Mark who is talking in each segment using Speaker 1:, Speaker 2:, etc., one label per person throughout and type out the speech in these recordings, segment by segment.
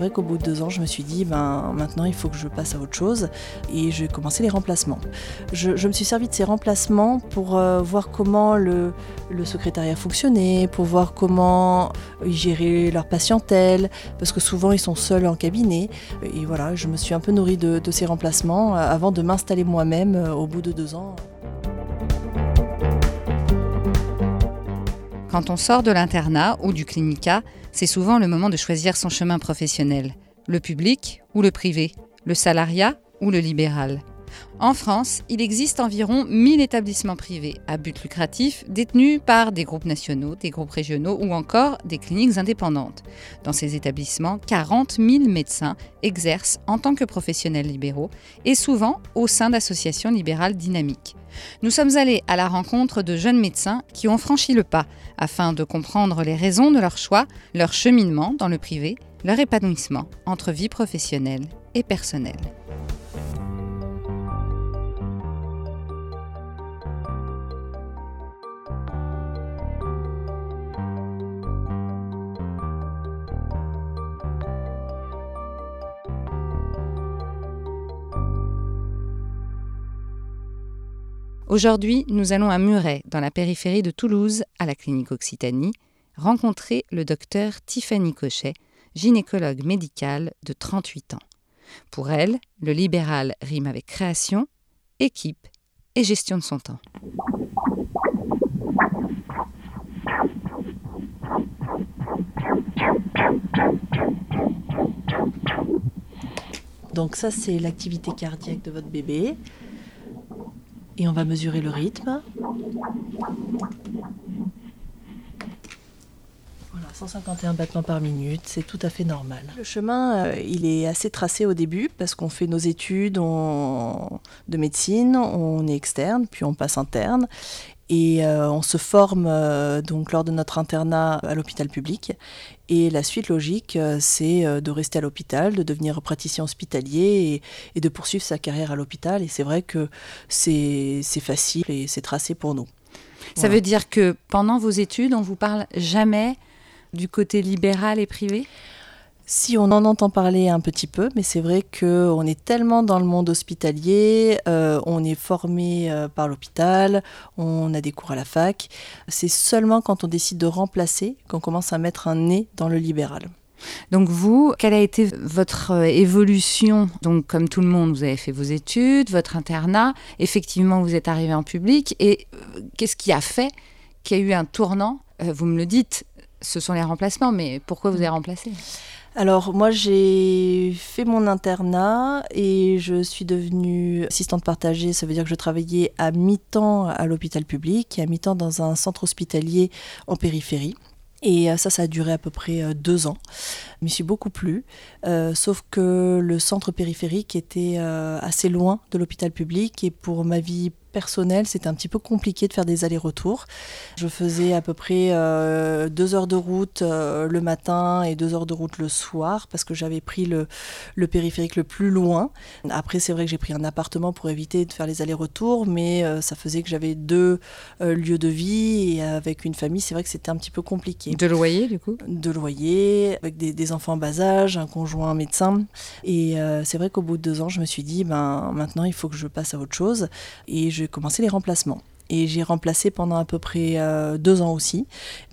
Speaker 1: C'est vrai qu'au bout de deux ans, je me suis dit, ben, maintenant il faut que je passe à autre chose et j'ai commencé les remplacements. Je, me suis servi de ces remplacements pour euh, voir comment le, secrétariat fonctionnait, pour voir comment ils géraient leur patientèle, parce que souvent ils sont seuls en cabinet. Et voilà, je me suis un peu nourrie de, ces remplacements avant de m'installer moi-même euh, au bout de deux ans.
Speaker 2: Quand on sort de l'internat ou du clinica, c'est souvent le moment de choisir son chemin professionnel, le public ou le privé, le salariat ou le libéral. En France, il existe environ 1000 établissements privés à but lucratif détenus par des groupes nationaux, des groupes régionaux ou encore des cliniques indépendantes. Dans ces établissements, 40 000 médecins exercent en tant que professionnels libéraux et souvent au sein d'associations libérales dynamiques. Nous sommes allés à la rencontre de jeunes médecins qui ont franchi le pas afin de comprendre les raisons de leur choix, leur cheminement dans le privé, leur épanouissement entre vie professionnelle et personnelle. Aujourd'hui, nous allons à Muret, dans la périphérie de Toulouse, à la clinique Occitanie, rencontrer le docteur Tiffany Cochet, gynécologue médicale de 38 ans. Pour elle, le libéral rime avec création, équipe et gestion de son temps.
Speaker 1: Donc ça, c'est l'activité cardiaque de votre bébé et on va mesurer le rythme. Voilà, 151 battements par minute, c'est tout à fait normal. Le chemin, euh, il est assez tracé au début parce qu'on fait nos études de médecine, on est externe, puis on passe interne et euh, on se forme euh, donc lors de notre internat à l'hôpital public. Et la suite logique, euh, c'est de rester à l'hôpital, de devenir praticien hospitalier et, de poursuivre sa carrière à l'hôpital. Et c'est vrai que c'est facile et c'est tracé pour nous.
Speaker 2: Ça veut dire que pendant vos études, on vous parle jamais du côté libéral et privé?
Speaker 1: Si on en entend parler un petit peu, mais c'est vrai qu'on est tellement dans le monde hospitalier, euh, on est formé euh, par l'hôpital, on a des cours à la fac. C'est seulement quand on décide de remplacer qu'on commence à mettre un nez dans le libéral.
Speaker 2: Donc vous, quelle a été votre euh, évolution? Donc comme tout le monde, vous avez fait vos études, votre internat, effectivement vous êtes arrivé en public, et qu'est-ce qui a fait qu'il y a eu un tournant? Vous me le dites, ce sont les remplacements, mais pourquoi vous avez remplacé?
Speaker 1: Alors moi j'ai fait mon internat et je suis devenue assistante partagée, ça veut dire que je travaillais à mi-temps à l'hôpital public et à mi-temps dans un centre hospitalier en périphérie. Et euh, ça, ça a duré à peu près euh, deux ans. Je m'y suis beaucoup plu, euh, sauf que le centre périphérique était assez loin de l'hôpital public et pour ma vie personnel, c'était un petit peu compliqué de faire des allers-retours. Je faisais à peu près euh, deux heures de route euh, le matin et deux heures de route le soir parce que j'avais pris le, périphérique le plus loin. Après, c'est vrai que j'ai pris un appartement pour éviter de faire les allers-retours, mais euh, ça faisait que j'avais deux lieux de vie et avec une famille, c'est vrai que c'était un petit peu compliqué.
Speaker 2: De loyer, du coup?
Speaker 1: De loyer, avec des, des, enfants en bas âge, un conjoint médecin. Et c'est vrai qu'au bout de deux ans, je me suis dit, ben, maintenant, il faut que je passe à autre chose. Et je j'ai commencé les remplacements. Et j'ai remplacé pendant à peu près euh, deux ans aussi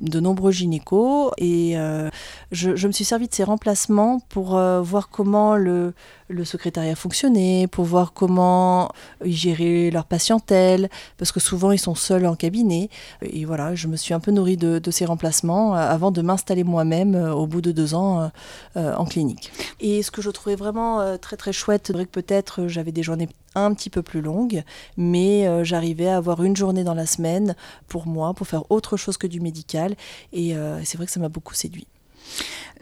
Speaker 1: de nombreux gynécos. Et euh, je, me suis servi de ces remplacements pour euh, voir comment le, le, secrétariat fonctionnait, pour voir comment ils géraient leur patientèle, parce que souvent ils sont seuls en cabinet. Et voilà, je me suis un peu nourrie de, ces remplacements avant de m'installer moi-même au bout de deux ans en clinique. Et ce que je trouvais vraiment très très chouette, c'est vrai que peut-être j'avais des journées un petit peu plus longue, mais euh, j'arrivais à avoir une journée dans la semaine pour moi, pour faire autre chose que du médical, et euh, c'est vrai que ça m'a beaucoup séduit.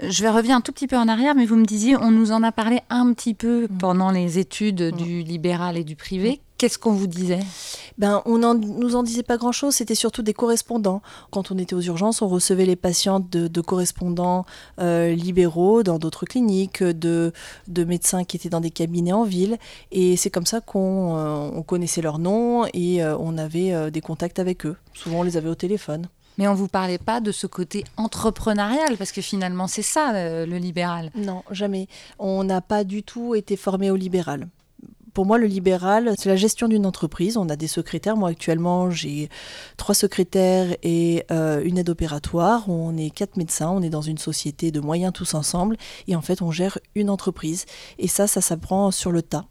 Speaker 2: Je vais revenir un tout petit peu en arrière, mais vous me disiez, on nous en a parlé un petit peu mm. pendant les études mm. du libéral et du privé. qu'est-ce qu'on vous disait?
Speaker 1: Ben, on ne nous en disait pas grand-chose, c'était surtout des correspondants. Quand on était aux urgences, on recevait les patientes de, correspondants euh, libéraux dans d'autres cliniques, de, de, médecins qui étaient dans des cabinets en ville. Et c'est comme ça qu'on euh, connaissait leurs noms et euh, on avait des contacts avec eux. Souvent, on les avait au téléphone.
Speaker 2: Mais on ne vous parlait pas de ce côté entrepreneurial, parce que finalement, c'est ça, le libéral.
Speaker 1: Non, jamais. On n'a pas du tout été formé au libéral. Pour moi, le libéral, c'est la gestion d'une entreprise. On a des secrétaires. Moi, actuellement, j'ai trois secrétaires et euh, une aide opératoire. On est quatre médecins. On est dans une société de moyens tous ensemble. Et en fait, on gère une entreprise. Et ça, ça s'apprend sur le tas.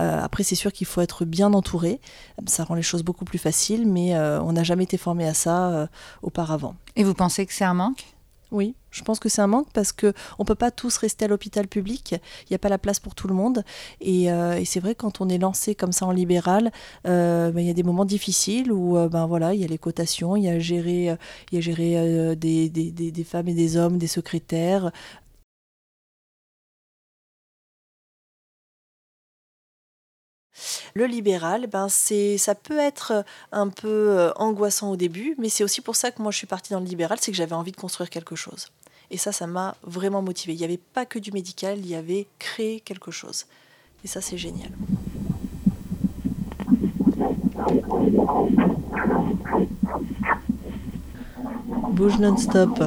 Speaker 1: Euh, après, c'est sûr qu'il faut être bien entouré. Ça rend les choses beaucoup plus faciles, mais euh, on n'a jamais été formé à ça auparavant.
Speaker 2: Et vous pensez que c'est un manque?
Speaker 1: Oui, je pense que c'est un manque parce que on peut pas tous rester à l'hôpital public. Il n'y a pas la place pour tout le monde. Et, euh, c'est vrai quand on est lancé comme ça en libéral, euh, ben, il y a des moments difficiles où euh, ben voilà, il y a les cotations, il y a gérer, gérer des, femmes et des hommes, des secrétaires, Le libéral, ben c'est, ça peut être un peu euh, angoissant au début, mais c'est aussi pour ça que moi je suis partie dans le libéral, c'est que j'avais envie de construire quelque chose. Et ça, ça m'a vraiment motivée. Il n'y avait pas que du médical, il y avait créer quelque chose. Et ça, c'est génial. Bouge non-stop.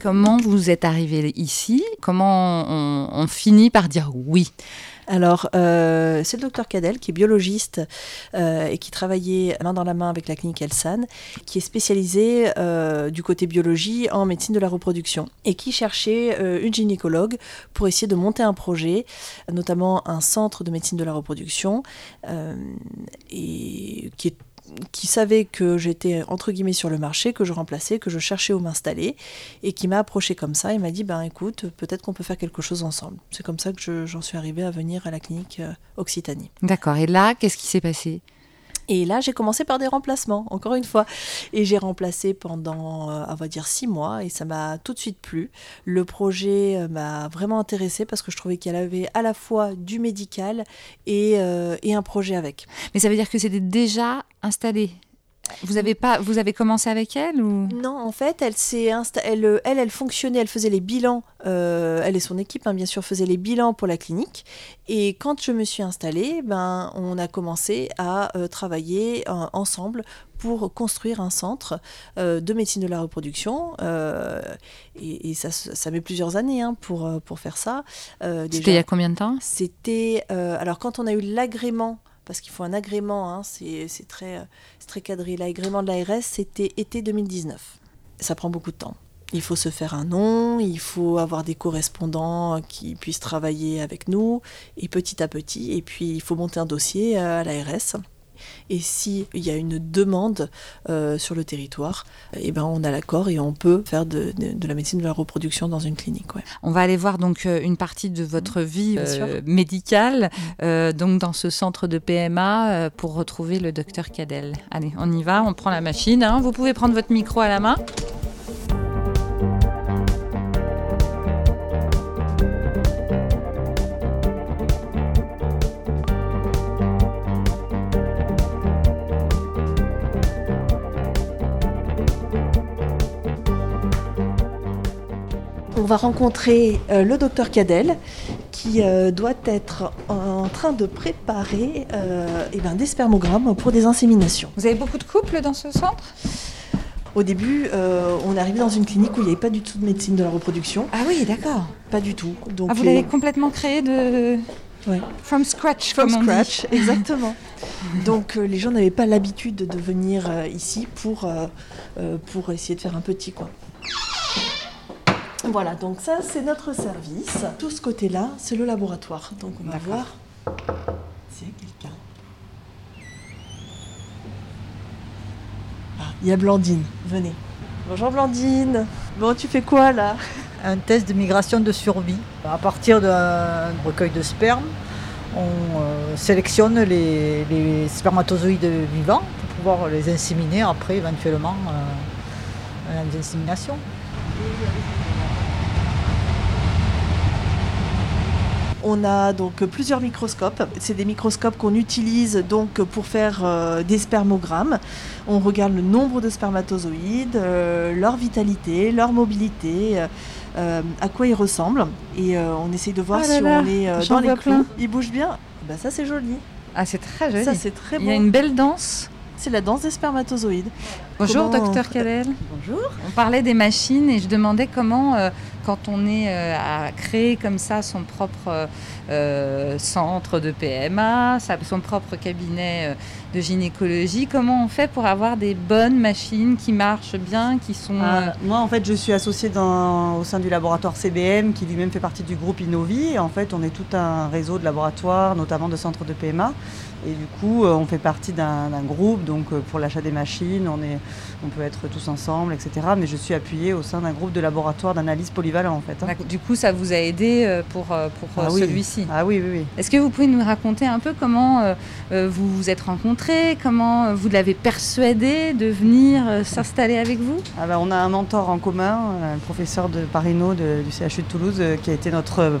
Speaker 2: Comment vous êtes arrivé ici? Comment on, finit par dire oui?
Speaker 1: Alors, euh, c'est le docteur Cadel, qui est biologiste euh, et qui travaillait main dans la main avec la clinique Elsan, qui est spécialisé euh, du côté biologie en médecine de la reproduction et qui cherchait une gynécologue pour essayer de monter un projet, notamment un centre de médecine de la reproduction, qui qui savait que j'étais entre guillemets sur le marché, que je remplaçais, que je cherchais où m'installer, et qui m'a approché comme ça et m'a dit ben écoute, peut-être qu'on peut faire quelque chose ensemble. C'est comme ça que j'en suis arrivée à venir à la clinique euh, Occitanie.
Speaker 2: D'accord. Et là, qu'est-ce qui s'est passé?
Speaker 1: Et là, j'ai commencé par des remplacements, encore une fois. Et j'ai remplacé pendant, euh, on va dire, six mois, et ça m'a tout de suite plu. Le projet euh, m'a vraiment intéressé parce que je trouvais qu'il y avait à la fois du médical et, euh, et un projet avec.
Speaker 2: Mais ça veut dire que c'était déjà installé? Vous avez pas, vous avez commencé avec elle ou?
Speaker 1: Non, en fait, elle s'est elle, elle, elle, fonctionnait, elle faisait les bilans. Euh, elle et son équipe, hein, bien sûr, faisaient les bilans pour la clinique. Et quand je me suis installée, ben, on a commencé à euh, travailler euh, ensemble pour construire un centre de médecine de la reproduction. Et, ça, ça, met plusieurs années hein, pour, pour faire ça.
Speaker 2: C'était il y a combien de temps?
Speaker 1: C'était alors quand on a eu l'agrément parce qu'il faut un agrément, hein, c'est très, très cadré. L'agrément de l'ARS, c'était été 2019. Ça prend beaucoup de temps. Il faut se faire un nom, il faut avoir des correspondants qui puissent travailler avec nous, et petit à petit, et puis il faut monter un dossier à l'ARS. Et s'il y a une demande euh, sur le territoire, eh ben on a l'accord et on peut faire de, la médecine de la reproduction dans une clinique.
Speaker 2: On va aller voir donc euh, une partie de votre vie euh, médicale, mm. donc dans ce centre de PMA, pour retrouver le docteur Cadel. Allez, on y va, on prend la machine. Hein. Vous pouvez prendre votre micro à la main.
Speaker 1: Va rencontrer euh, le docteur Cadel qui euh, doit être en train de préparer euh, eh ben, des spermogrammes pour des inséminations.
Speaker 2: Vous avez beaucoup de couples dans ce centre?
Speaker 1: Au début, on est arrivé dans une clinique où il n'y avait pas du tout de médecine de la reproduction.
Speaker 2: Ah oui, d'accord.
Speaker 1: Pas du tout.
Speaker 2: Donc, ah, vous l'avez complètement créé de... From scratch,
Speaker 1: From scratch, exactement. Donc les gens n'avaient pas l'habitude de venir ici pour, pour essayer de faire un petit quoi. Voilà, donc ça c'est notre service. Tout ce côté-là, c'est le laboratoire. Donc on va voir s'il y a quelqu'un. Ah, il y a Blandine, venez. Bonjour Blandine. Bon, tu fais quoi là?
Speaker 3: Un test de migration de survie. À partir d'un recueil de sperme, on euh, sélectionne les, spermatozoïdes vivants pour pouvoir les inséminer après éventuellement euh, inséminations.
Speaker 1: On a donc plusieurs microscopes. C'est des microscopes qu'on utilise donc pour faire euh, des spermogrammes. On regarde le nombre de spermatozoïdes, euh, leur vitalité, leur mobilité. Euh, à quoi ils ressemblent et on essaye de voir
Speaker 2: Ah là
Speaker 1: si
Speaker 2: là,
Speaker 1: on est dans les clous.
Speaker 2: plein.
Speaker 1: Ils bougent bien? Bah ça c'est joli.
Speaker 2: Ah, c'est très joli.
Speaker 1: Ça c'est très
Speaker 2: Il y a une belle danse.
Speaker 1: C'est la danse des spermatozoïdes.
Speaker 2: Bonjour, docteur Kalel.
Speaker 1: Bonjour.
Speaker 2: On parlait des machines et je demandais comment, euh, quand on est euh, à créer comme ça son propre euh, centre de PMA, son propre cabinet euh, de gynécologie, comment on fait pour avoir des bonnes machines qui marchent bien, qui sont... euh,
Speaker 4: Ah, moi, en fait, je suis associée dans- au sein du laboratoire CBM, qui lui-même fait partie du groupe Innovi. En fait, on est tout un réseau de laboratoires, notamment de centres de PMA. Et du coup, euh, on fait partie d'un groupe. Donc, euh, pour l'achat des machines, on, est, on peut être tous ensemble, etc. Mais je suis appuyée au sein d'un groupe de laboratoires d'analyse polyvalent, en fait. hein.
Speaker 2: du coup, ça vous a aidé euh, pour, pour
Speaker 4: Ah
Speaker 2: celui-ci?
Speaker 4: Ah oui, oui, oui.
Speaker 2: Est-ce que vous pouvez nous raconter un peu comment vous vous êtes rencontrés, comment vous l'avez persuadé de venir s'installer avec vous?
Speaker 4: Ah bah, on a un mentor en commun, le professeur de Parino de- du CHU de Toulouse, qui a été notre,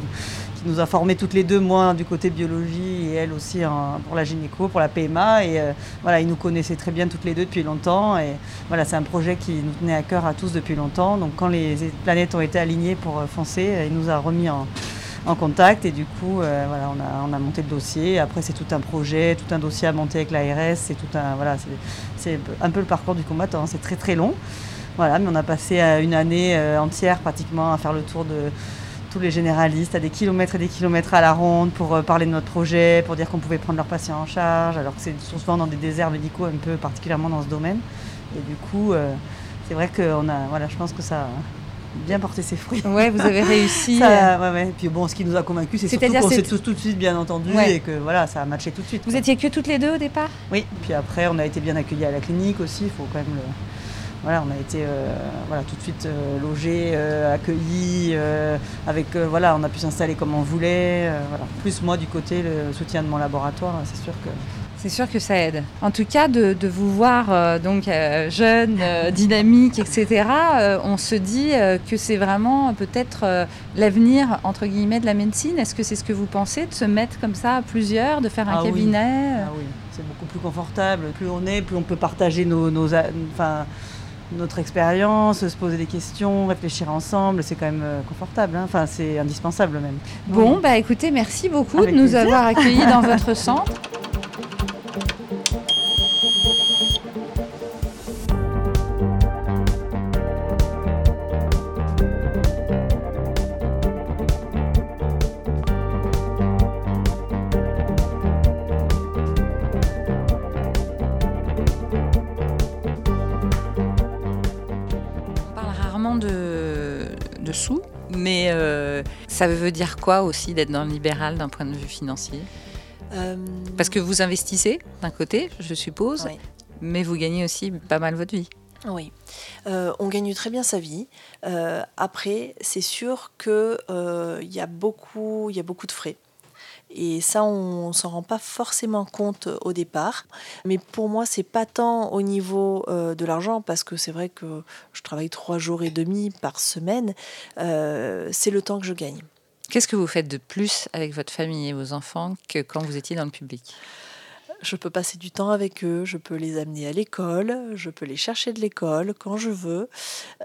Speaker 4: qui nous a formés toutes les deux, moi du côté biologie et elle aussi en- pour la gynéco, pour la PMA. Et euh, voilà, il nous connaissait très bien toutes les deux depuis longtemps. Et voilà, c'est un projet qui nous tenait à cœur à tous depuis longtemps. Donc quand les planètes ont été alignées pour euh, foncer, euh, il nous a remis en contact et du coup voilà, on, a, on a monté le dossier. Après c'est tout un projet, tout un dossier à monter avec l'ARS, c'est tout un voilà, c'est- un peu le parcours du combattant, hein. c'est très très long. Voilà, mais on a passé une année entière pratiquement à faire le tour de tous les généralistes, à des kilomètres et des kilomètres à la ronde pour euh, parler de notre projet, pour dire qu'on pouvait prendre leurs patients en charge, alors que c'est souvent dans des déserts médicaux un peu particulièrement dans ce domaine. Et du coup, euh, c'est vrai que a, voilà, je pense que ça a bien porté ses fruits.
Speaker 2: Ouais, vous avez réussi.
Speaker 4: Ça, ouais, ouais. Puis bon, ce qui nous a convaincus, c'est surtout qu'on s'est tous tout de suite bien entendus
Speaker 2: Ouais.
Speaker 4: et que voilà, ça a matché tout de suite.
Speaker 2: Vous
Speaker 4: quoi.
Speaker 2: étiez que toutes les deux au départ?
Speaker 4: Oui, puis après, on a été bien accueillis à la clinique aussi, il faut quand même le. Voilà, on a été euh, voilà, tout de suite euh, logés, euh, accueillis, avec, voilà, on a pu s'installer comme on voulait. voilà. Plus moi, du côté, le soutien de mon laboratoire, c'est sûr que.
Speaker 2: C'est sûr que ça aide. En tout cas, de, de vous voir donc jeune, dynamique, etc. on se dit que c'est vraiment peut-être l'avenir entre guillemets de la médecine. Est-ce que c'est ce que vous pensez de se mettre comme ça à plusieurs, de faire un
Speaker 4: Ah oui.
Speaker 2: cabinet? Euh
Speaker 4: Ah oui, c'est beaucoup plus confortable. Plus on est, plus on peut partager nos, nos enfin, notre expérience, se poser des questions, réfléchir ensemble. C'est quand même euh, confortable. hein. Enfin, c'est indispensable même.
Speaker 2: Bon, bah écoutez, merci beaucoup
Speaker 4: Avec
Speaker 2: de nous
Speaker 4: plaisir.
Speaker 2: avoir accueillis dans votre centre. Ça veut dire quoi aussi d'être dans le libéral d'un point de vue financier
Speaker 1: Euh,
Speaker 2: Parce que vous investissez d'un côté, je suppose,
Speaker 1: Oui.
Speaker 2: mais vous gagnez aussi pas mal votre vie.
Speaker 1: Oui, Euh, on gagne très bien sa vie. Euh, après, c'est sûr qu'il il y, a beaucoup- il y a beaucoup de frais. Et ça, on s'en rend pas forcément compte au départ. Mais pour moi, c'est pas tant au niveau euh, de l'argent, parce que c'est vrai que je travaille trois jours et demi par semaine. Euh, c'est le temps que je gagne.
Speaker 2: Qu'est-ce que vous faites de plus avec votre famille et vos enfants que quand vous étiez dans le public?
Speaker 1: Je peux passer du temps avec eux, je peux les amener à l'école, je peux les chercher de l'école quand je veux.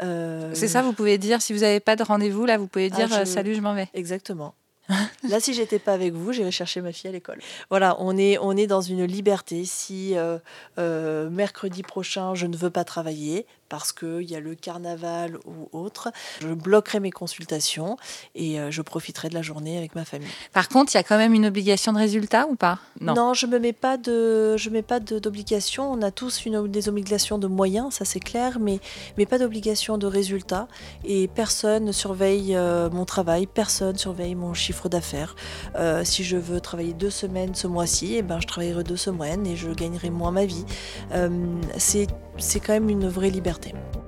Speaker 1: Euh,
Speaker 2: C'est ça, vous pouvez dire, si vous n'avez pas de rendez-vous, là, vous pouvez
Speaker 1: Ah,
Speaker 2: dire
Speaker 1: je-
Speaker 2: euh, salut, je m'en vais.
Speaker 1: Exactement. Là, si j'étais pas avec vous, j'irais chercher ma fille à l'école. Voilà, on est, on est dans une liberté. Si euh, euh, mercredi prochain, je ne veux pas travailler parce qu'il y a le carnaval ou autre, je bloquerai mes consultations et euh, je profiterai de la journée avec ma famille.
Speaker 2: Par contre, il y a quand même une obligation de résultat ou pas? Non.
Speaker 1: je me mets pas de, je mets pas de- d'obligation. On a tous une, des obligations de moyens, ça c'est clair, mais, mais pas d'obligation de résultat. Et personne ne surveille euh, mon travail, personne surveille mon chiffre d'affaires. Euh, si je veux travailler deux semaines ce mois-ci, eh ben, je travaillerai deux semaines et je gagnerai moins ma vie. Euh, c'est quand même une vraie liberté.